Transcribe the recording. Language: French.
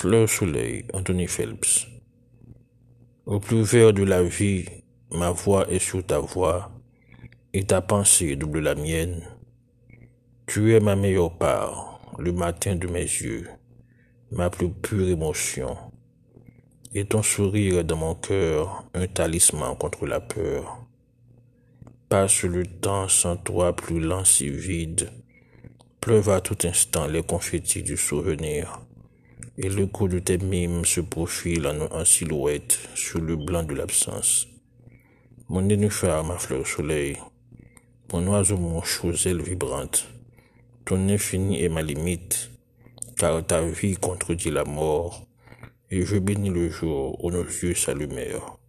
Fleur soleil, Anthony Phelps. Au plus vert de la vie, ma voix est sur ta voix, et ta pensée double la mienne. Tu es ma meilleure part, le matin de mes yeux, ma plus pure émotion. Et ton sourire est dans mon cœur, un talisman contre la peur. Passe le temps sans toi plus lent si vide, pleuvent à tout instant les confettis du souvenir et le coup de tes mimes se profile en, silhouette sur le blanc de l'absence. Mon nénuphar, ma fleur soleil, mon oiseau, mon choselle vibrante, ton infini est ma limite, car ta vie contredit la mort, et je bénis le jour où nos yeux s'allumèrent.